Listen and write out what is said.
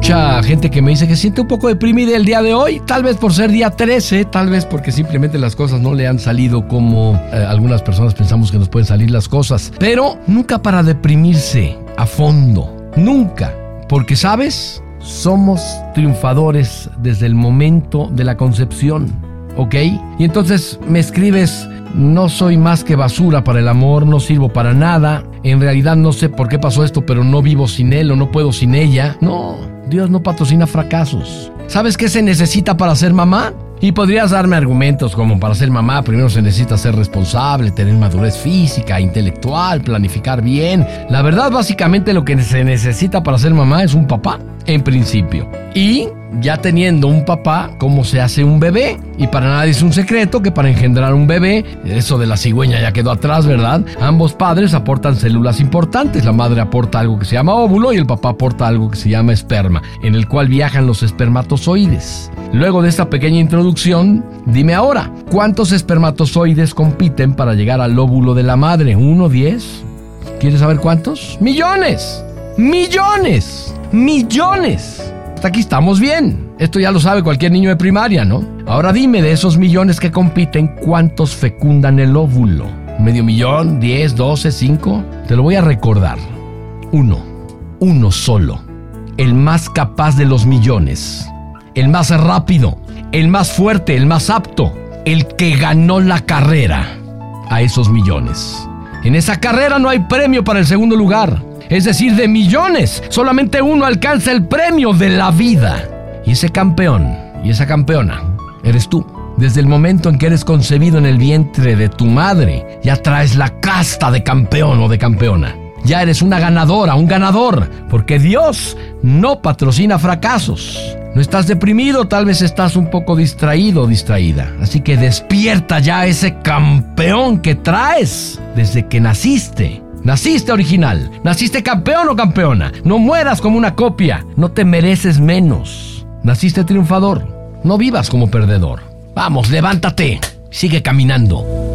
mucha gente que me dice que siente un poco deprimida el día de hoy, tal vez por ser día 13, tal vez porque simplemente las cosas no le han salido como eh, algunas personas pensamos que nos pueden salir las cosas, pero nunca para deprimirse a fondo, nunca, porque sabes, somos triunfadores desde el momento de la concepción, ¿ok? Y entonces me escribes, no soy más que basura para el amor, no sirvo para nada, en realidad no sé por qué pasó esto, pero no vivo sin él o no puedo sin ella. No, Dios no patrocina fracasos. ¿Sabes qué se necesita para ser mamá? Y podrías darme argumentos como para ser mamá, primero se necesita ser responsable, tener madurez física, intelectual, planificar bien. La verdad, básicamente lo que se necesita para ser mamá es un papá, en principio. Y ya teniendo un papá, cómo se hace un bebé. Y para nadie es un secreto que para engendrar un bebé, eso de la cigüeña ya quedó atrás, ¿verdad? Ambos padres aportan células importantes. La madre aporta algo que se llama óvulo y el papá aporta algo que se llama esperma, en el cual viajan los espermatozoides. Luego de esta pequeña introducción, dime ahora, ¿cuántos espermatozoides compiten para llegar al óvulo de la madre? ¿Uno, diez? ¿Quieres saber cuántos? ¡Millones! ¡Millones! ¡Millones! Hasta aquí estamos bien. Esto ya lo sabe cualquier niño de primaria, ¿no? Ahora dime de esos millones que compiten, ¿cuántos fecundan el óvulo? ¿Medio millón? ¿Diez? ¿Doce? ¿Cinco? Te lo voy a recordar. Uno. Uno solo. El más capaz de los millones. El más rápido. El más fuerte. El más apto. El que ganó la carrera a esos millones. En esa carrera no hay premio para el segundo lugar es decir, de millones. Solamente uno alcanza el premio de la vida. Y ese campeón y esa campeona eres tú. Desde el momento en que eres concebido en el vientre de tu madre, ya traes la casta de campeón o de campeona. Ya eres una ganadora, un ganador, porque Dios no patrocina fracasos. No estás deprimido, tal vez estás un poco distraído o distraída. Así que despierta ya ese campeón que traes desde que naciste. Naciste original, naciste campeón o campeona. No mueras como una copia, no te mereces menos. Naciste triunfador, no vivas como perdedor. Vamos, levántate, sigue caminando.